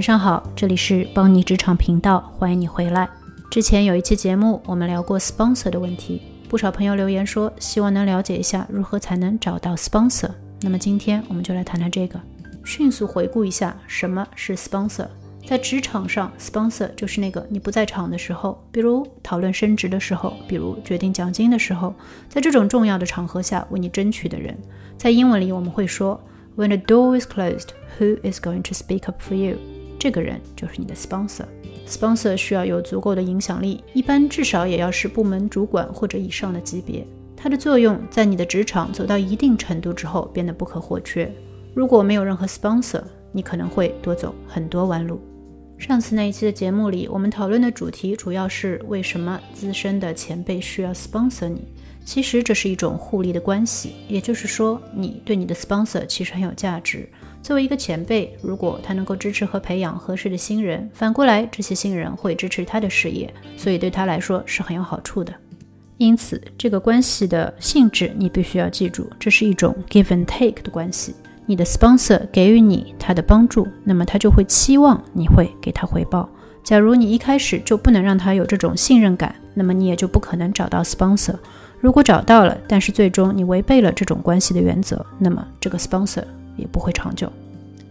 晚上好，这里是邦尼职场频道，欢迎你回来。之前有一期节目，我们聊过 sponsor 的问题，不少朋友留言说希望能了解一下如何才能找到 sponsor。那么今天我们就来谈谈这个，迅速回顾一下什么是 sponsor。在职场上，sponsor 就是那个你不在场的时候，比如讨论升职的时候，比如决定奖金的时候，在这种重要的场合下为你争取的人。在英文里我们会说，When the door is closed, who is going to speak up for you？这个人就是你的 sponsor。sponsor 需要有足够的影响力，一般至少也要是部门主管或者以上的级别。它的作用在你的职场走到一定程度之后变得不可或缺。如果没有任何 sponsor，你可能会多走很多弯路。上次那一期的节目里，我们讨论的主题主要是为什么资深的前辈需要 sponsor 你。其实这是一种互利的关系，也就是说，你对你的 sponsor 其实很有价值。作为一个前辈，如果他能够支持和培养合适的新人，反过来，这些新人会支持他的事业，所以对他来说是很有好处的。因此，这个关系的性质你必须要记住，这是一种 give and take 的关系。你的 sponsor 给予你他的帮助，那么他就会期望你会给他回报。假如你一开始就不能让他有这种信任感，那么你也就不可能找到 sponsor。如果找到了，但是最终你违背了这种关系的原则，那么这个 sponsor。也不会长久。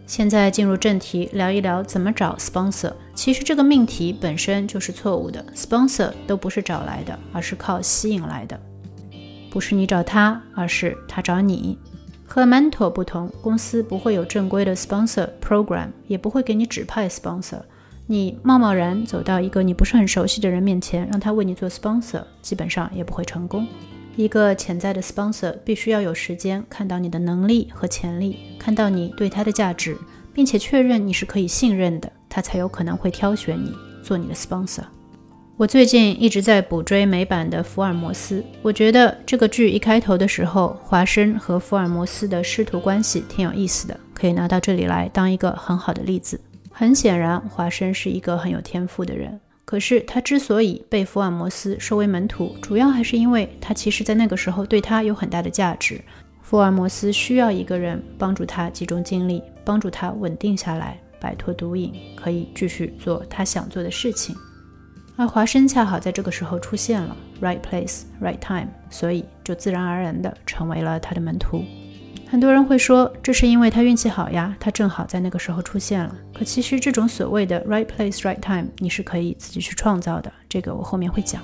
现在进入正题，聊一聊怎么找 sponsor。其实这个命题本身就是错误的，sponsor 都不是找来的，而是靠吸引来的。不是你找他，而是他找你。和 mentor 不同，公司不会有正规的 sponsor program，也不会给你指派 sponsor。你贸贸然走到一个你不是很熟悉的人面前，让他为你做 sponsor，基本上也不会成功。一个潜在的 sponsor 必须要有时间看到你的能力和潜力，看到你对他的价值，并且确认你是可以信任的，他才有可能会挑选你做你的 sponsor。我最近一直在补追美版的《福尔摩斯》，我觉得这个剧一开头的时候，华生和福尔摩斯的师徒关系挺有意思的，可以拿到这里来当一个很好的例子。很显然，华生是一个很有天赋的人。可是他之所以被福尔摩斯收为门徒，主要还是因为他其实在那个时候对他有很大的价值。福尔摩斯需要一个人帮助他集中精力，帮助他稳定下来，摆脱毒瘾，可以继续做他想做的事情。而华生恰好在这个时候出现了，right place, right time，所以就自然而然地成为了他的门徒。很多人会说，这是因为他运气好呀，他正好在那个时候出现了。可其实这种所谓的 right place right time，你是可以自己去创造的。这个我后面会讲。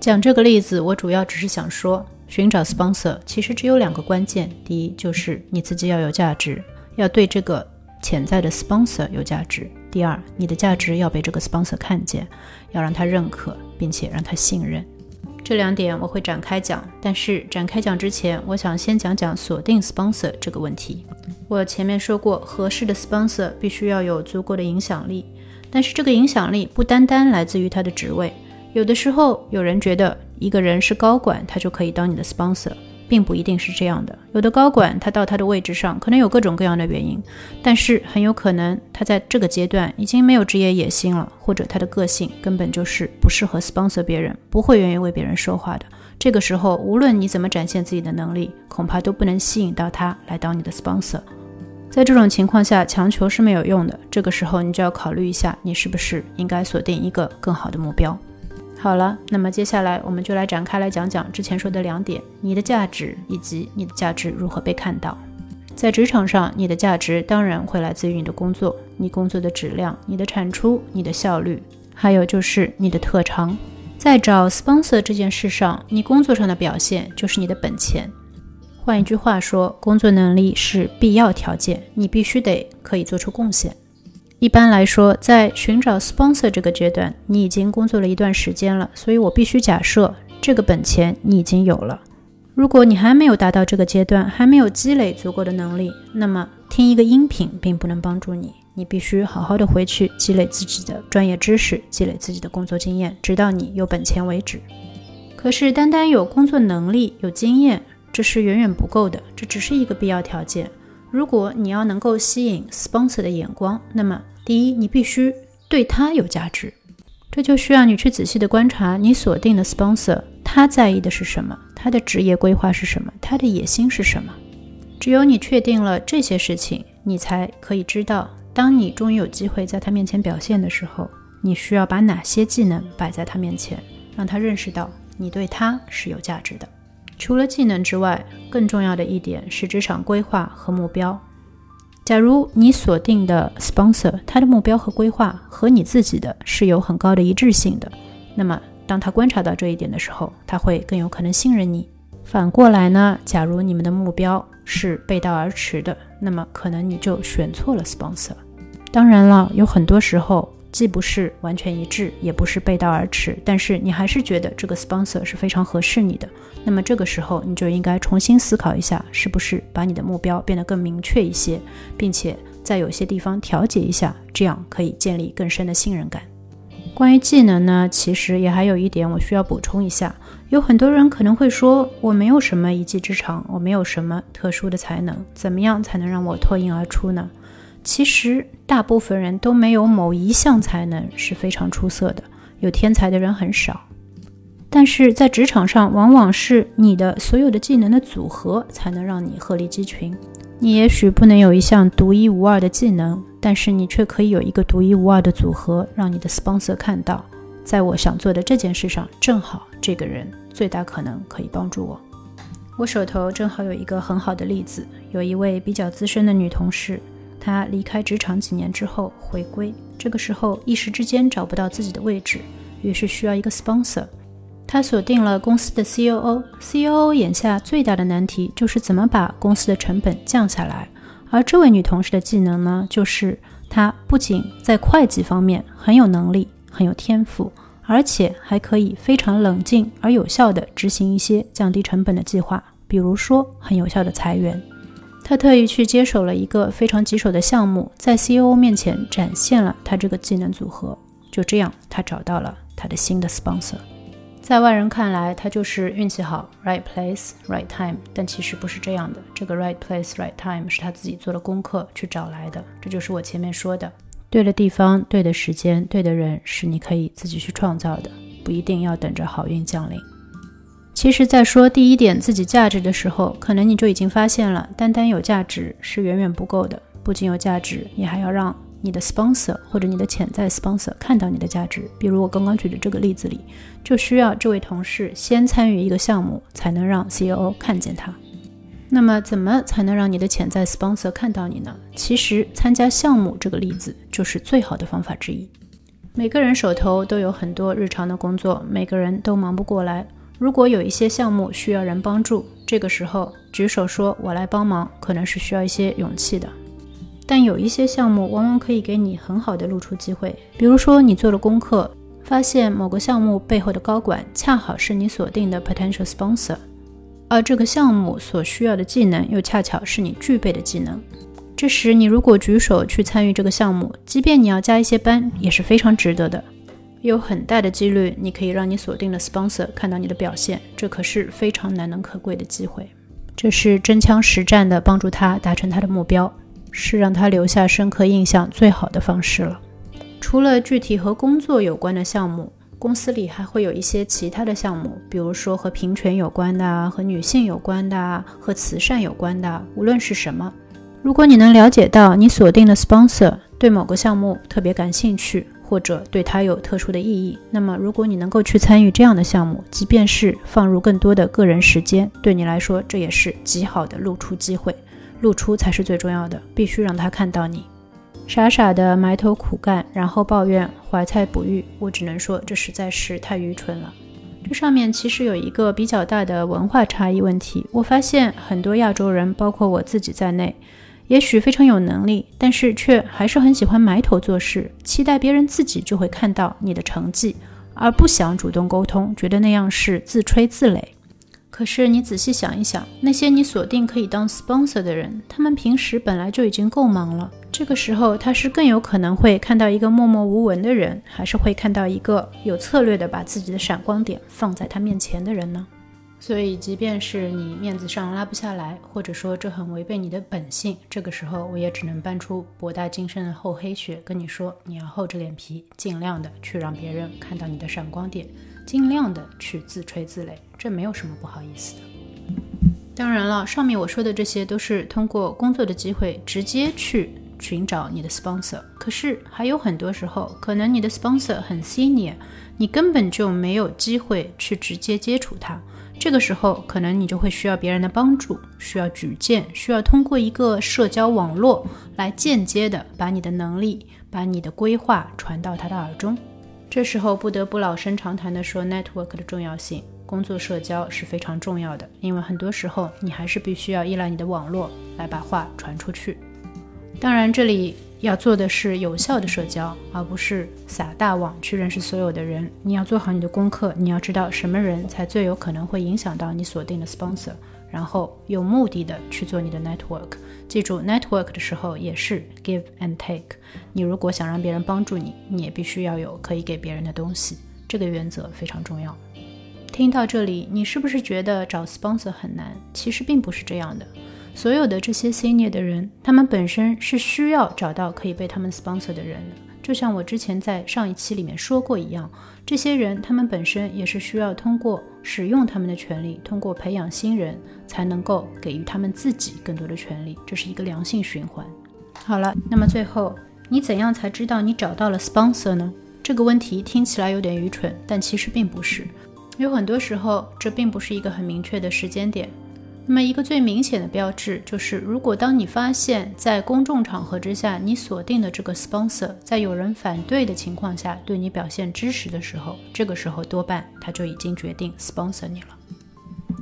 讲这个例子，我主要只是想说，寻找 sponsor 其实只有两个关键：第一，就是你自己要有价值，要对这个潜在的 sponsor 有价值；第二，你的价值要被这个 sponsor 看见，要让他认可，并且让他信任。这两点我会展开讲，但是展开讲之前，我想先讲讲锁定 sponsor 这个问题。我前面说过，合适的 sponsor 必须要有足够的影响力，但是这个影响力不单单来自于他的职位，有的时候有人觉得一个人是高管，他就可以当你的 sponsor。并不一定是这样的。有的高管他到他的位置上，可能有各种各样的原因，但是很有可能他在这个阶段已经没有职业野心了，或者他的个性根本就是不适合 sponsor 别人，不会愿意为别人说话的。这个时候，无论你怎么展现自己的能力，恐怕都不能吸引到他来当你的 sponsor。在这种情况下，强求是没有用的。这个时候，你就要考虑一下，你是不是应该锁定一个更好的目标。好了，那么接下来我们就来展开来讲讲之前说的两点：你的价值以及你的价值如何被看到。在职场上，你的价值当然会来自于你的工作，你工作的质量、你的产出、你的效率，还有就是你的特长。在找 sponsor 这件事上，你工作上的表现就是你的本钱。换一句话说，工作能力是必要条件，你必须得可以做出贡献。一般来说，在寻找 sponsor 这个阶段，你已经工作了一段时间了，所以我必须假设这个本钱你已经有了。如果你还没有达到这个阶段，还没有积累足够的能力，那么听一个音频并不能帮助你。你必须好好的回去积累自己的专业知识，积累自己的工作经验，直到你有本钱为止。可是，单单有工作能力、有经验，这是远远不够的，这只是一个必要条件。如果你要能够吸引 sponsor 的眼光，那么第一，你必须对他有价值，这就需要你去仔细的观察你锁定的 sponsor，他在意的是什么，他的职业规划是什么，他的野心是什么。只有你确定了这些事情，你才可以知道当你终于有机会在他面前表现的时候，你需要把哪些技能摆在他面前，让他认识到你对他是有价值的。除了技能之外，更重要的一点是职场规划和目标。假如你锁定的 sponsor 他的目标和规划和你自己的是有很高的一致性的，那么当他观察到这一点的时候，他会更有可能信任你。反过来呢，假如你们的目标是背道而驰的，那么可能你就选错了 sponsor。当然了，有很多时候。既不是完全一致，也不是背道而驰，但是你还是觉得这个 sponsor 是非常合适你的。那么这个时候，你就应该重新思考一下，是不是把你的目标变得更明确一些，并且在有些地方调节一下，这样可以建立更深的信任感。关于技能呢，其实也还有一点我需要补充一下。有很多人可能会说，我没有什么一技之长，我没有什么特殊的才能，怎么样才能让我脱颖而出呢？其实，大部分人都没有某一项才能是非常出色的，有天才的人很少。但是在职场上，往往是你的所有的技能的组合才能让你鹤立鸡群。你也许不能有一项独一无二的技能，但是你却可以有一个独一无二的组合，让你的 sponsor 看到，在我想做的这件事上，正好这个人最大可能可以帮助我。我手头正好有一个很好的例子，有一位比较资深的女同事。他离开职场几年之后回归，这个时候一时之间找不到自己的位置，于是需要一个 sponsor。他锁定了公司的 COO。COO 眼下最大的难题就是怎么把公司的成本降下来。而这位女同事的技能呢，就是她不仅在会计方面很有能力、很有天赋，而且还可以非常冷静而有效地执行一些降低成本的计划，比如说很有效的裁员。他特意去接手了一个非常棘手的项目，在 CEO 面前展现了他这个技能组合。就这样，他找到了他的新的 sponsor。在外人看来，他就是运气好，right place right time。但其实不是这样的。这个 right place right time 是他自己做了功课去找来的。这就是我前面说的，对的地方、对的时间、对的人，是你可以自己去创造的，不一定要等着好运降临。其实，在说第一点自己价值的时候，可能你就已经发现了，单单有价值是远远不够的。不仅有价值，你还要让你的 sponsor 或者你的潜在 sponsor 看到你的价值。比如我刚刚举的这个例子里，就需要这位同事先参与一个项目，才能让 CEO 看见他。那么，怎么才能让你的潜在 sponsor 看到你呢？其实，参加项目这个例子就是最好的方法之一。每个人手头都有很多日常的工作，每个人都忙不过来。如果有一些项目需要人帮助，这个时候举手说“我来帮忙”，可能是需要一些勇气的。但有一些项目往往可以给你很好的露出机会，比如说你做了功课，发现某个项目背后的高管恰好是你锁定的 potential sponsor，而这个项目所需要的技能又恰巧是你具备的技能。这时你如果举手去参与这个项目，即便你要加一些班，也是非常值得的。有很大的几率，你可以让你锁定的 sponsor 看到你的表现，这可是非常难能可贵的机会。这是真枪实战的帮助他达成他的目标，是让他留下深刻印象最好的方式了。除了具体和工作有关的项目，公司里还会有一些其他的项目，比如说和平权有关的、和女性有关的、和慈善有关的，无论是什么。如果你能了解到你锁定的 sponsor 对某个项目特别感兴趣，或者对它有特殊的意义，那么如果你能够去参与这样的项目，即便是放入更多的个人时间，对你来说这也是极好的露出机会。露出才是最重要的，必须让他看到你。傻傻的埋头苦干，然后抱怨怀才不遇，我只能说这实在是太愚蠢了。这上面其实有一个比较大的文化差异问题。我发现很多亚洲人，包括我自己在内。也许非常有能力，但是却还是很喜欢埋头做事，期待别人自己就会看到你的成绩，而不想主动沟通，觉得那样是自吹自擂。可是你仔细想一想，那些你锁定可以当 sponsor 的人，他们平时本来就已经够忙了，这个时候他是更有可能会看到一个默默无闻的人，还是会看到一个有策略的把自己的闪光点放在他面前的人呢？所以，即便是你面子上拉不下来，或者说这很违背你的本性，这个时候我也只能搬出博大精深的厚黑学，跟你说，你要厚着脸皮，尽量的去让别人看到你的闪光点，尽量的去自吹自擂，这没有什么不好意思的。当然了，上面我说的这些都是通过工作的机会直接去寻找你的 sponsor。可是还有很多时候，可能你的 sponsor 很 senior，你根本就没有机会去直接接触他。这个时候，可能你就会需要别人的帮助，需要举荐，需要通过一个社交网络来间接的把你的能力、把你的规划传到他的耳中。这时候不得不老生常谈的说，network 的重要性，工作社交是非常重要的，因为很多时候你还是必须要依赖你的网络来把话传出去。当然，这里。要做的是有效的社交，而不是撒大网去认识所有的人。你要做好你的功课，你要知道什么人才最有可能会影响到你锁定的 sponsor，然后有目的的去做你的 network。记住，network 的时候也是 give and take。你如果想让别人帮助你，你也必须要有可以给别人的东西。这个原则非常重要。听到这里，你是不是觉得找 sponsor 很难？其实并不是这样的。所有的这些 senior 的人，他们本身是需要找到可以被他们 sponsor 的人的。就像我之前在上一期里面说过一样，这些人他们本身也是需要通过使用他们的权利，通过培养新人，才能够给予他们自己更多的权利。这是一个良性循环。好了，那么最后，你怎样才知道你找到了 sponsor 呢？这个问题听起来有点愚蠢，但其实并不是。有很多时候，这并不是一个很明确的时间点。那么，一个最明显的标志就是，如果当你发现，在公众场合之下，你锁定的这个 sponsor 在有人反对的情况下对你表现支持的时候，这个时候多半他就已经决定 sponsor 你了。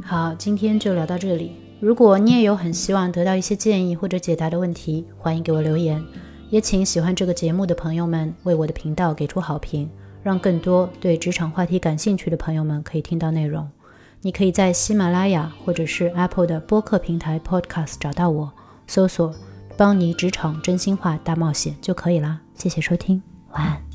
好，今天就聊到这里。如果你也有很希望得到一些建议或者解答的问题，欢迎给我留言。也请喜欢这个节目的朋友们为我的频道给出好评，让更多对职场话题感兴趣的朋友们可以听到内容。你可以在喜马拉雅或者是 Apple 的播客平台 Podcast 找到我，搜索“邦尼职场真心话大冒险”就可以啦。谢谢收听，晚安。